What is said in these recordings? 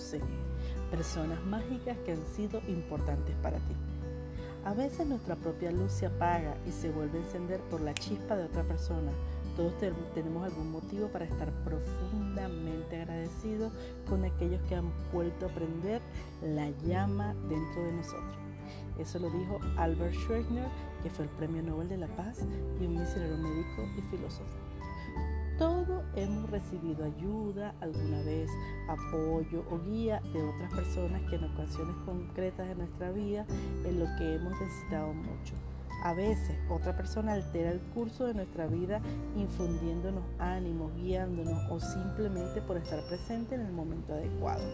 12. Personas mágicas que han sido importantes para ti. A veces nuestra propia luz se apaga y se vuelve a encender por la chispa de otra persona. Todos tenemos algún motivo para estar profundamente agradecidos con aquellos que han vuelto a prender la llama dentro de nosotros. Eso lo dijo Albert Schweitzer, que fue el Premio Nobel de la Paz y un misionero médico y filósofo. Todos hemos recibido ayuda alguna vez, apoyo o guía de otras personas que en ocasiones concretas de nuestra vida en lo que hemos necesitado mucho. A veces otra persona altera el curso de nuestra vida infundiéndonos ánimos, guiándonos o simplemente por estar presente en el momento adecuado.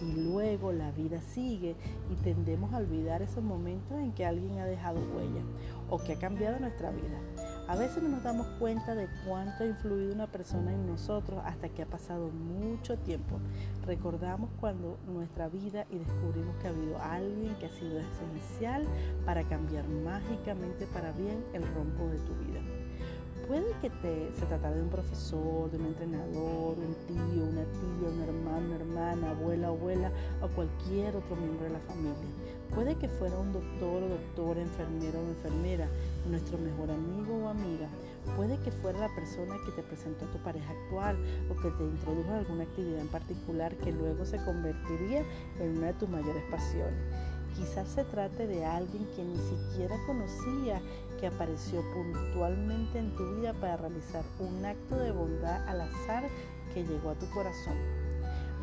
Y luego la vida sigue y tendemos a olvidar esos momentos en que alguien ha dejado huella o que ha cambiado nuestra vida. A veces no nos damos cuenta de cuánto ha influido una persona en nosotros hasta que ha pasado mucho tiempo. Recordamos cuando nuestra vida y descubrimos que ha habido alguien que ha sido esencial para cambiar mágicamente para bien el rombo de tu vida. Puede que te, se tratara de un profesor, de un entrenador, un tío, una tía, un hermano, una hermana, abuela, abuela o cualquier otro miembro de la familia. Puede que fuera un doctor o doctora, enfermero o enfermera, nuestro mejor amigo o amiga. Puede que fuera la persona que te presentó a tu pareja actual o que te introdujo a alguna actividad en particular que luego se convertiría en una de tus mayores pasiones. Quizás se trate de alguien que ni siquiera conocía, que apareció puntualmente en tu vida para realizar un acto de bondad al azar que llegó a tu corazón.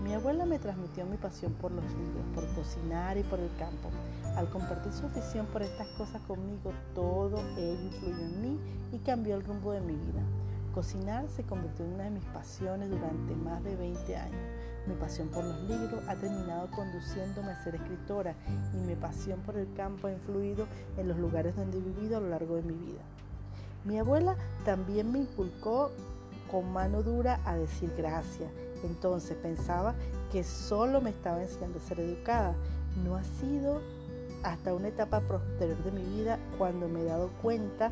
Mi abuela me transmitió mi pasión por los libros, por cocinar y por el campo. Al compartir su afición por estas cosas conmigo, todo ello influyó en mí y cambió el rumbo de mi vida. Cocinar se convirtió en una de mis pasiones durante más de 20 años. Mi pasión por los libros ha terminado conduciéndome a ser escritora y mi pasión por el campo ha influido en los lugares donde he vivido a lo largo de mi vida. Mi abuela también me inculcó con mano dura a decir gracias. Entonces pensaba que solo me estaba enseñando a ser educada. No ha sido hasta una etapa posterior de mi vida cuando me he dado cuenta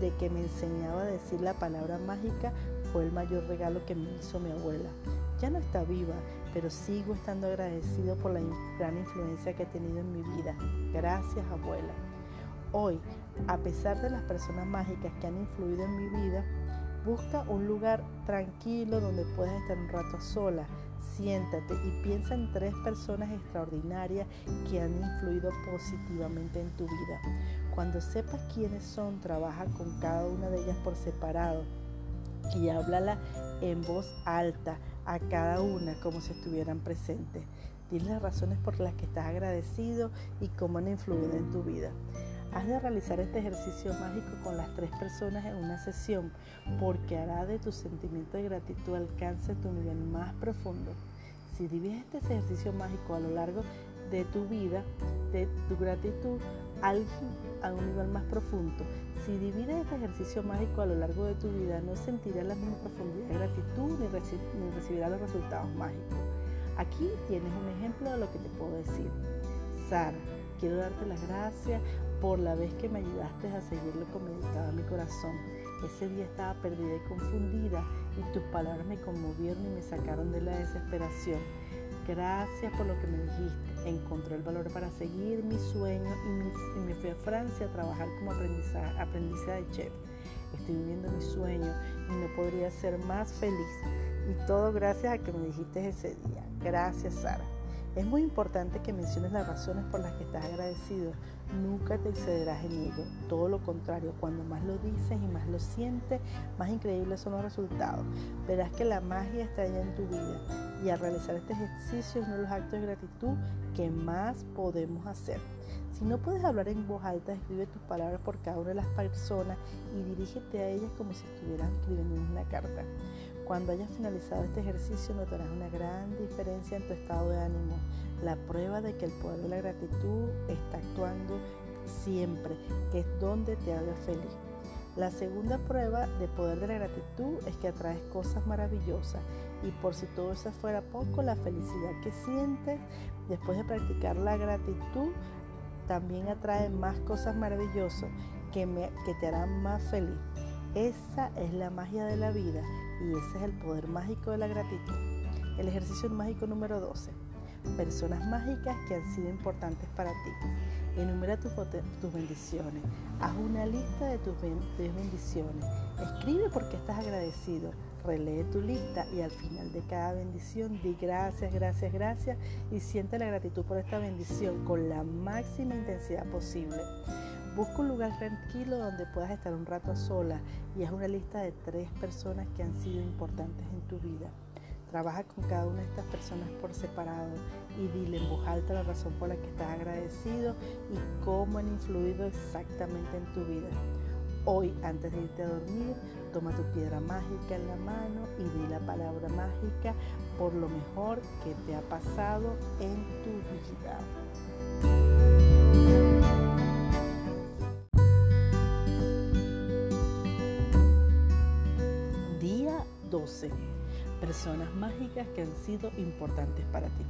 de que me enseñaba a decir la palabra mágica fue el mayor regalo que me hizo mi abuela. Ya no está viva, pero sigo estando agradecido por la gran influencia que ha tenido en mi vida. Gracias abuela. Hoy, a pesar de las personas mágicas que han influido en mi vida, busca un lugar tranquilo donde puedas estar un rato sola, siéntate y piensa en tres personas extraordinarias que han influido positivamente en tu vida. Cuando sepas quiénes son, trabaja con cada una de ellas por separado y háblala en voz alta a cada una como si estuvieran presentes. Dile las razones por las que estás agradecido y cómo han influido en tu vida. Has de realizar este ejercicio mágico con las tres personas en una sesión porque hará de tu sentimiento de gratitud alcance tu nivel más profundo. Si divides este ejercicio mágico a lo largo de tu vida, de tu gratitud, a un nivel más profundo. Si divides este ejercicio mágico a lo largo de tu vida, no sentirás la misma profundidad de gratitud ni, ni recibirás los resultados mágicos. Aquí tienes un ejemplo de lo que te puedo decir. Sara, quiero darte las gracias por la vez que me ayudaste a seguir lo que meditaba mi corazón. Ese día estaba perdida y confundida y tus palabras me conmovieron y me sacaron de la desesperación. Gracias por lo que me dijiste. Encontré el valor para seguir mi sueño y, me fui a Francia a trabajar como aprendiza de chef. Estoy viviendo mi sueño y no podría ser más feliz. Y todo gracias a que me dijiste ese día. Gracias, Sara. Es muy importante que menciones las razones por las que estás agradecido. Nunca te excederás en ello. Todo lo contrario, cuando más lo dices y más lo sientes, más increíbles son los resultados. Verás que la magia está allá en tu vida. Y al realizar este ejercicio es uno de los actos de gratitud que más podemos hacer. Si no puedes hablar en voz alta, escribe tus palabras por cada una de las personas y dirígete a ellas como si estuvieras escribiendo una carta. Cuando hayas finalizado este ejercicio notarás una gran diferencia en tu estado de ánimo, la prueba de que el poder de la gratitud está actuando siempre, que es donde te haga feliz. La segunda prueba de poder de la gratitud es que atraes cosas maravillosas y por si todo eso fuera poco, la felicidad que sientes después de practicar la gratitud también atrae más cosas maravillosas que, que te harán más feliz. Esa es la magia de la vida y ese es el poder mágico de la gratitud. El ejercicio mágico número 12. personas mágicas que han sido importantes para ti. Enumera tus, tus bendiciones. Haz una lista de tus bendiciones. Escribe por qué estás agradecido. Relee tu lista y al final de cada bendición di gracias, gracias, gracias y siente la gratitud por esta bendición con la máxima intensidad posible. Busca un lugar tranquilo donde puedas estar un rato a solas y haz una lista de tres personas que han sido importantes en tu vida. Trabaja con cada una de estas personas por separado y dile en voz alta la razón por la que estás agradecido y cómo han influido exactamente en tu vida. Hoy, antes de irte a dormir, toma tu piedra mágica en la mano y di la palabra mágica por lo mejor que te ha pasado en tu vida. 12. Personas mágicas que han sido importantes para ti.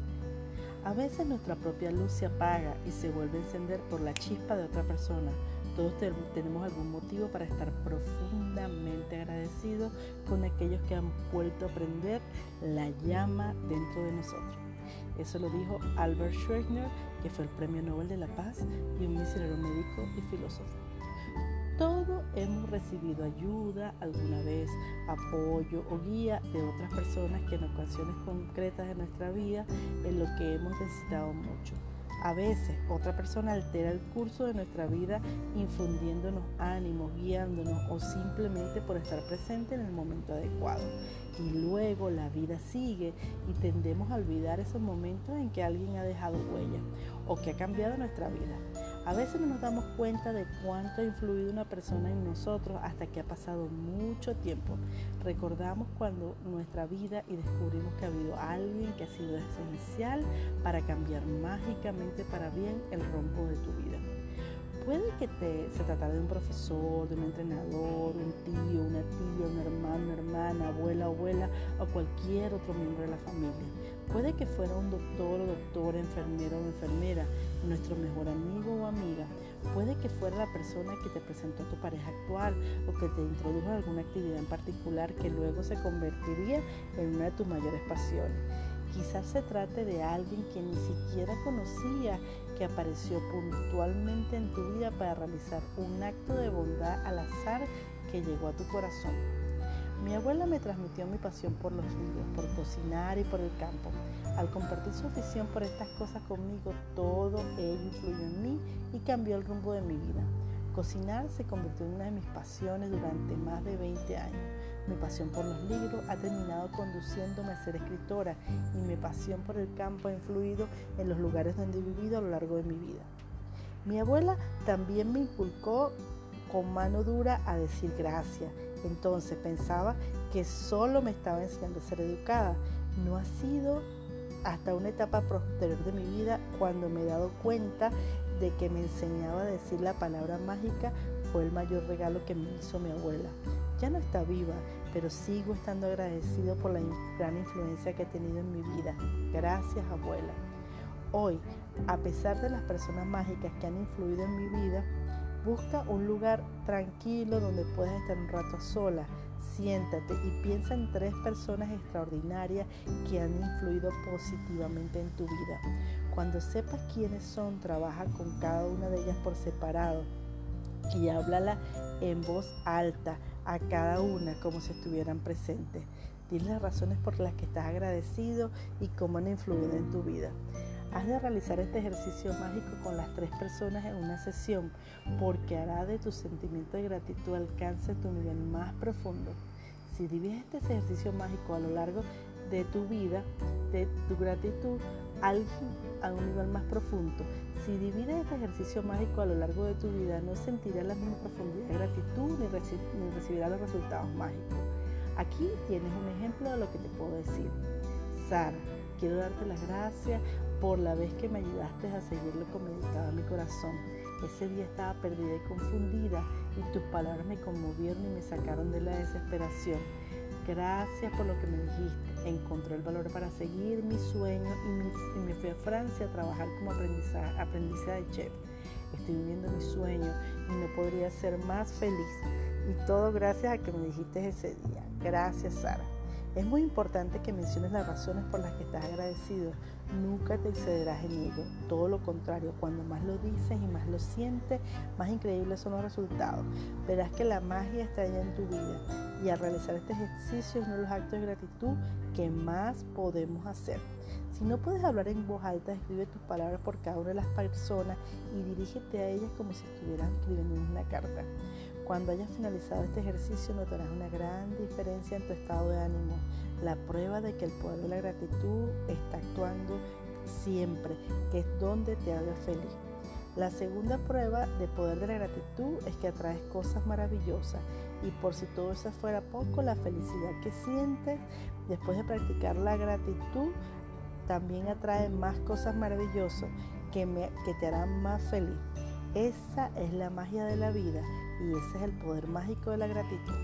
A veces nuestra propia luz se apaga y se vuelve a encender por la chispa de otra persona todos tenemos algún motivo para estar profundamente agradecidos con aquellos que han vuelto a prender la llama dentro de nosotros. Eso lo dijo Albert Schweitzer, que fue el Premio Nobel de la Paz y un misionero médico y filósofo. Todos hemos recibido ayuda alguna vez, apoyo o guía de otras personas que en ocasiones concretas de nuestra vida en lo que hemos necesitado mucho. A veces otra persona altera el curso de nuestra vida infundiéndonos ánimos, guiándonos o simplemente por estar presente en el momento adecuado. Y luego la vida sigue y tendemos a olvidar esos momentos en que alguien ha dejado huella o que ha cambiado nuestra vida. A veces no nos damos cuenta de cuánto ha influido una persona en nosotros hasta que ha pasado mucho tiempo. Recordamos cuando nuestra vida y descubrimos que ha habido alguien que ha sido esencial para cambiar mágicamente para bien el rumbo de tu vida. Puede que te, se tratara de un profesor, de un entrenador, un tío, o cualquier otro miembro de la familia. Puede que fuera un doctor o doctora, enfermero o enfermera, nuestro mejor amigo o amiga. Puede que fuera la persona que te presentó a tu pareja actual o que te introdujo a alguna actividad en particular que luego se convertiría en una de tus mayores pasiones. Quizás se trate de alguien que ni siquiera conocía, que apareció puntualmente en tu vida para realizar un acto de bondad al azar que llegó a tu corazón. Mi abuela me transmitió mi pasión por los ríos, por cocinar y por el campo. Al compartir su afición por estas cosas conmigo, todo ello influyó en mí y cambió el rumbo de mi vida. Cocinar se convirtió en una de mis pasiones durante más de 20 años. Mi pasión por los libros ha terminado conduciéndome a ser escritora y mi pasión por el campo ha influido en los lugares donde he vivido a lo largo de mi vida. Mi abuela también me inculcó con mano dura a decir gracias entonces pensaba que solo me estaba enseñando a ser educada. No ha sido hasta una etapa posterior de mi vida cuando me he dado cuenta de que me enseñaba a decir la palabra mágica fue el mayor regalo que me hizo mi abuela. Ya no está viva, pero sigo estando agradecido por la gran influencia que ha tenido en mi vida. Gracias abuela. Hoy, a pesar de las personas mágicas que han influido en mi vida, Busca un lugar tranquilo donde puedas estar un rato a sola. Siéntate y piensa en tres personas extraordinarias que han influido positivamente en tu vida. Cuando sepas quiénes son, trabaja con cada una de ellas por separado y háblala en voz alta a cada una como si estuvieran presentes. Dile las razones por las que estás agradecido y cómo han influido en tu vida. Has de realizar este ejercicio mágico con las tres personas en una sesión porque hará de tu sentimiento de gratitud alcance tu nivel más profundo. Si divides este ejercicio mágico a lo largo de tu vida, de tu gratitud, a un nivel más profundo. Si divides este ejercicio mágico a lo largo de tu vida, no sentirás la misma profundidad de gratitud ni, ni recibirás los resultados mágicos. Aquí tienes un ejemplo de lo que te puedo decir. Sara, quiero darte las gracias por la vez que me ayudaste a seguir lo que meditaba mi corazón. Ese día estaba perdida y confundida y tus palabras me conmovieron y me sacaron de la desesperación. Gracias por lo que me dijiste. Encontré el valor para seguir mi sueño y, me fui a Francia a trabajar como aprendiza de chef. Estoy viviendo mi sueño y no podría ser más feliz. Y todo gracias a que me dijiste ese día. Gracias, Sara. Es muy importante que menciones las razones por las que estás agradecido. Nunca te excederás en ello. Todo lo contrario, cuando más lo dices y más lo sientes, más increíbles son los resultados. Verás que la magia está allá en tu vida. Y al realizar este ejercicio es uno de los actos de gratitud que más podemos hacer. Si no puedes hablar en voz alta, escribe tus palabras por cada una de las personas y dirígete a ellas como si estuvieras escribiendo una carta. Cuando hayas finalizado este ejercicio notarás una gran diferencia en tu estado de ánimo, la prueba de que el poder de la gratitud está actuando siempre, que es donde te haga feliz. La segunda prueba de poder de la gratitud es que atraes cosas maravillosas y por si todo eso fuera poco, la felicidad que sientes después de practicar la gratitud también atrae más cosas maravillosas que, que te harán más feliz. Esa es la magia de la vida y ese es el poder mágico de la gratitud.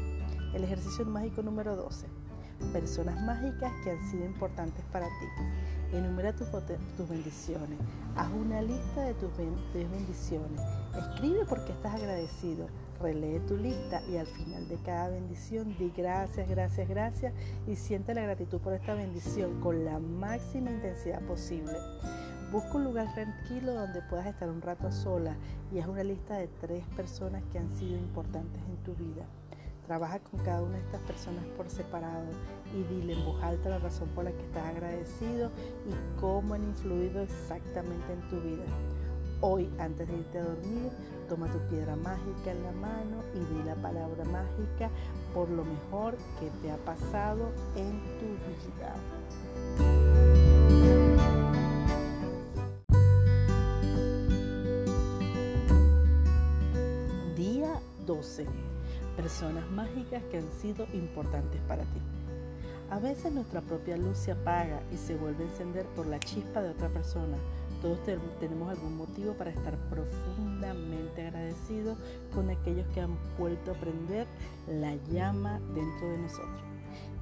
El ejercicio mágico número 12. Personas mágicas que han sido importantes para ti. Enumera tus, tus bendiciones. Haz una lista de tus bendiciones. Escribe por qué estás agradecido. Relee tu lista y al final de cada bendición di gracias, gracias, gracias y siente la gratitud por esta bendición con la máxima intensidad posible. Busca un lugar tranquilo donde puedas estar un rato sola y haz una lista de tres personas que han sido importantes en tu vida. Trabaja con cada una de estas personas por separado y dile en voz alta la razón por la que estás agradecido y cómo han influido exactamente en tu vida. Hoy, antes de irte a dormir, toma tu piedra mágica en la mano y di la palabra mágica por lo mejor que te ha pasado en tu vida. 12. Personas mágicas que han sido importantes para ti. A veces nuestra propia luz se apaga y se vuelve a encender por la chispa de otra persona todos tenemos algún motivo para estar profundamente agradecidos con aquellos que han vuelto a prender la llama dentro de nosotros.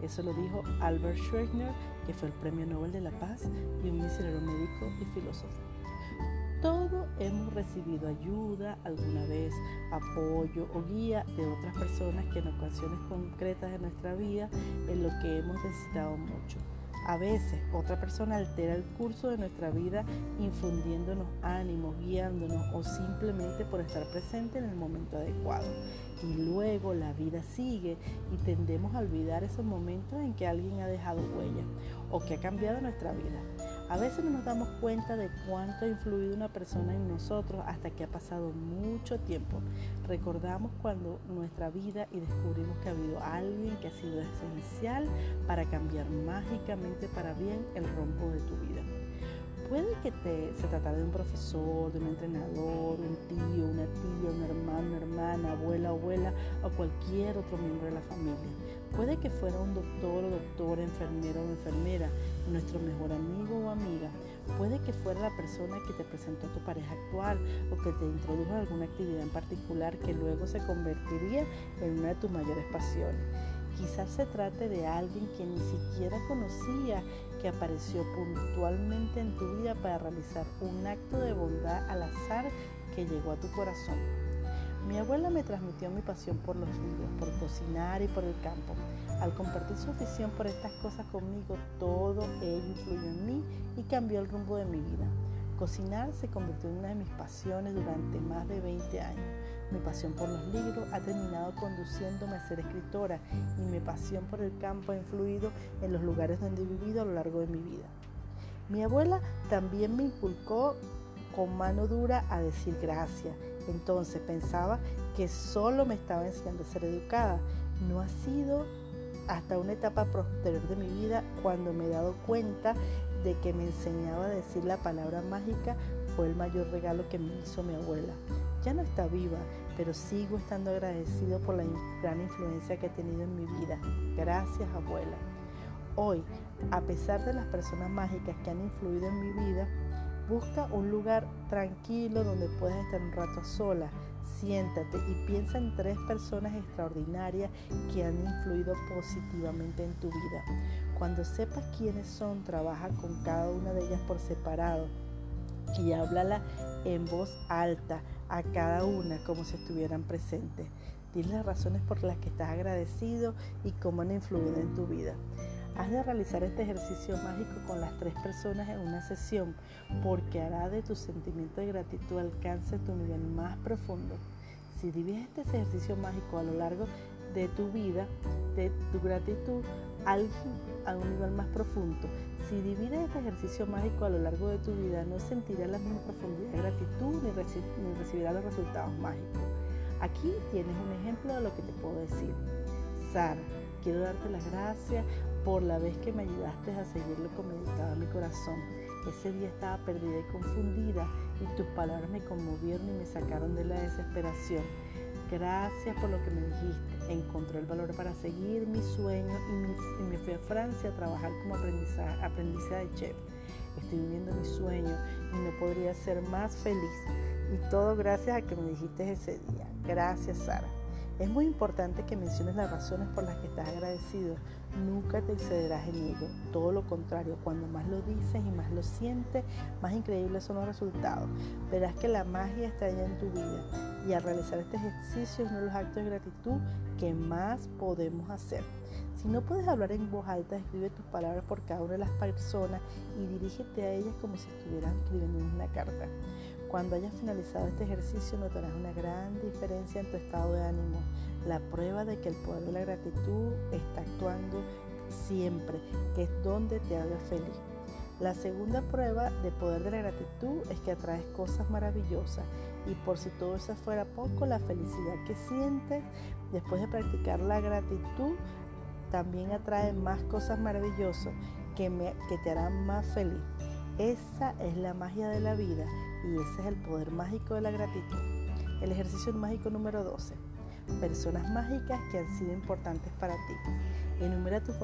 Eso lo dijo Albert Schweitzer, que fue el Premio Nobel de la Paz y un misionero médico y filósofo. Todos hemos recibido ayuda alguna vez, apoyo o guía de otras personas que en ocasiones concretas de nuestra vida en lo que hemos necesitado mucho. A veces otra persona altera el curso de nuestra vida infundiéndonos ánimos, guiándonos o simplemente por estar presente en el momento adecuado. Y luego la vida sigue y tendemos a olvidar esos momentos en que alguien ha dejado huella o que ha cambiado nuestra vida. A veces no nos damos cuenta de cuánto ha influido una persona en nosotros hasta que ha pasado mucho tiempo. Recordamos cuando nuestra vida y descubrimos que ha habido alguien que ha sido esencial para cambiar mágicamente para bien el rumbo de tu vida. Puede que te, se tratara de un profesor, de un entrenador, un tío, una tía, un hermano, una hermana, abuela, abuela o cualquier otro miembro de la familia. Puede que fuera un doctor o doctora, enfermero o enfermera, nuestro mejor amigo o amiga. Puede que fuera la persona que te presentó a tu pareja actual o que te introdujo a alguna actividad en particular que luego se convertiría en una de tus mayores pasiones. Quizás se trate de alguien que ni siquiera conocía, que apareció puntualmente en tu vida para realizar un acto de bondad al azar que llegó a tu corazón. Mi abuela me transmitió mi pasión por los libros, por cocinar y por el campo. Al compartir su afición por estas cosas conmigo, todo ello influyó en mí y cambió el rumbo de mi vida. Cocinar se convirtió en una de mis pasiones durante más de 20 años. Mi pasión por los libros ha terminado conduciéndome a ser escritora y mi pasión por el campo ha influido en los lugares donde he vivido a lo largo de mi vida. Mi abuela también me inculcó con mano dura a decir gracias. Entonces pensaba que solo me estaba enseñando a ser educada. No ha sido hasta una etapa posterior de mi vida cuando me he dado cuenta de que me enseñaba a decir la palabra mágica fue el mayor regalo que me hizo mi abuela. Ya no está viva, pero sigo estando agradecido por la gran influencia que ha tenido en mi vida. Gracias abuela. Hoy, a pesar de las personas mágicas que han influido en mi vida, busca un lugar tranquilo donde puedas estar un rato sola, siéntate y piensa en tres personas extraordinarias que han influido positivamente en tu vida. Cuando sepas quiénes son, trabaja con cada una de ellas por separado y háblala en voz alta a cada una como si estuvieran presentes. Dile las razones por las que estás agradecido y cómo han influido en tu vida. Has de realizar este ejercicio mágico con las tres personas en una sesión porque hará de tu sentimiento de gratitud alcance tu nivel más profundo. Si divides este ejercicio mágico a lo largo de tu vida, de tu gratitud, a un nivel más profundo. Si divides este ejercicio mágico a lo largo de tu vida, no sentirás la misma profundidad de gratitud ni, ni recibirás los resultados mágicos. Aquí tienes un ejemplo de lo que te puedo decir. Sara, quiero darte las gracias por la vez que me ayudaste a seguir lo que meditaba mi corazón. Ese día estaba perdida y confundida y tus palabras me conmovieron y me sacaron de la desesperación. Gracias por lo que me dijiste. Encontré el valor para seguir mi sueño y, me fui a Francia a trabajar como aprendiza de chef. Estoy viviendo mi sueño y no podría ser más feliz. Y todo gracias a que me dijiste ese día. Gracias, Sara. Es muy importante que menciones las razones por las que estás agradecido. Nunca te excederás en ello. Todo lo contrario, cuando más lo dices y más lo sientes, más increíbles son los resultados. Verás que la magia está allá en tu vida. Y al realizar este ejercicio es uno de los actos de gratitud que más podemos hacer. Si no puedes hablar en voz alta, escribe tus palabras por cada una de las personas y dirígete a ellas como si estuvieras escribiendo una carta. Cuando hayas finalizado este ejercicio notarás una gran diferencia en tu estado de ánimo, la prueba de que el poder de la gratitud está actuando siempre, que es donde te haga feliz. La segunda prueba de poder de la gratitud es que atraes cosas maravillosas y por si todo eso fuera poco, la felicidad que sientes después de practicar la gratitud también atrae más cosas maravillosas que, que te harán más feliz. Esa es la magia de la vida y ese es el poder mágico de la gratitud. El ejercicio mágico número 12. Personas mágicas que han sido importantes para ti. Enumera tus,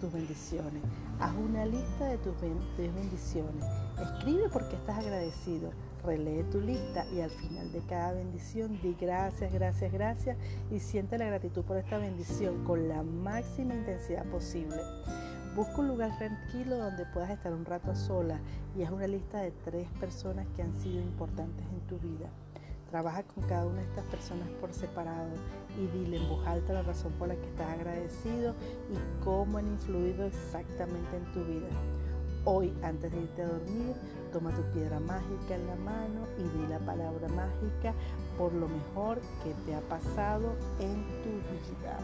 tus bendiciones. Haz una lista de tus bendiciones. Escribe por qué estás agradecido. Relee tu lista y al final de cada bendición di gracias, gracias, gracias y siente la gratitud por esta bendición con la máxima intensidad posible. Busca un lugar tranquilo donde puedas estar un rato sola y haz una lista de tres personas que han sido importantes en tu vida. Trabaja con cada una de estas personas por separado y dile en voz alta la razón por la que estás agradecido y cómo han influido exactamente en tu vida. Hoy, antes de irte a dormir, toma tu piedra mágica en la mano y di la palabra mágica por lo mejor que te ha pasado en tu vida.